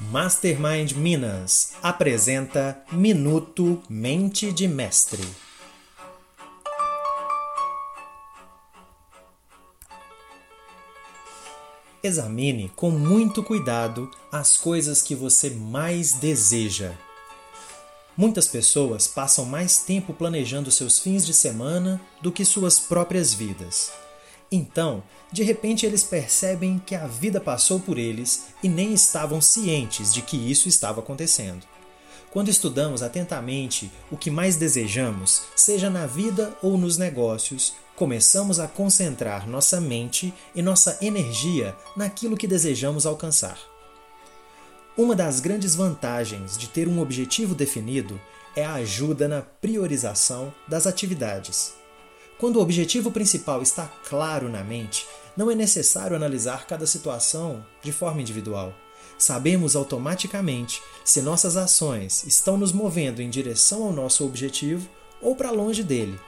Mastermind Minas apresenta Minuto Mente de Mestre. Examine com muito cuidado as coisas que você mais deseja. Muitas pessoas passam mais tempo planejando seus fins de semana do que suas próprias vidas. Então, de repente eles percebem que a vida passou por eles e nem estavam cientes de que isso estava acontecendo. Quando estudamos atentamente o que mais desejamos, seja na vida ou nos negócios, começamos a concentrar nossa mente e nossa energia naquilo que desejamos alcançar. Uma das grandes vantagens de ter um objetivo definido é a ajuda na priorização das atividades. Quando o objetivo principal está claro na mente, não é necessário analisar cada situação de forma individual. Sabemos automaticamente se nossas ações estão nos movendo em direção ao nosso objetivo ou para longe dele.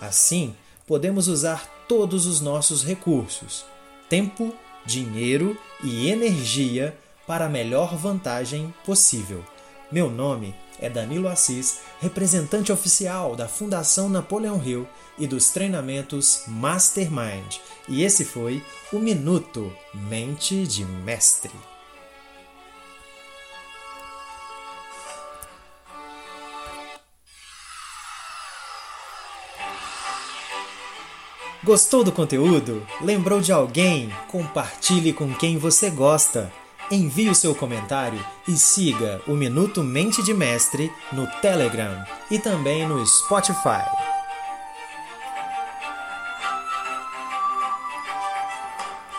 Assim, podemos usar todos os nossos recursos, tempo, dinheiro e energia para a melhor vantagem possível. Meu nome é Danilo Assis, representante oficial da Fundação Napoleão Hill e dos treinamentos Mastermind. E esse foi o Minuto Mente de Mestre. Gostou do conteúdo? Lembrou de alguém? Compartilhe com quem você gosta. Envie o seu comentário e siga o Minuto Mente de Mestre no Telegram e também no Spotify.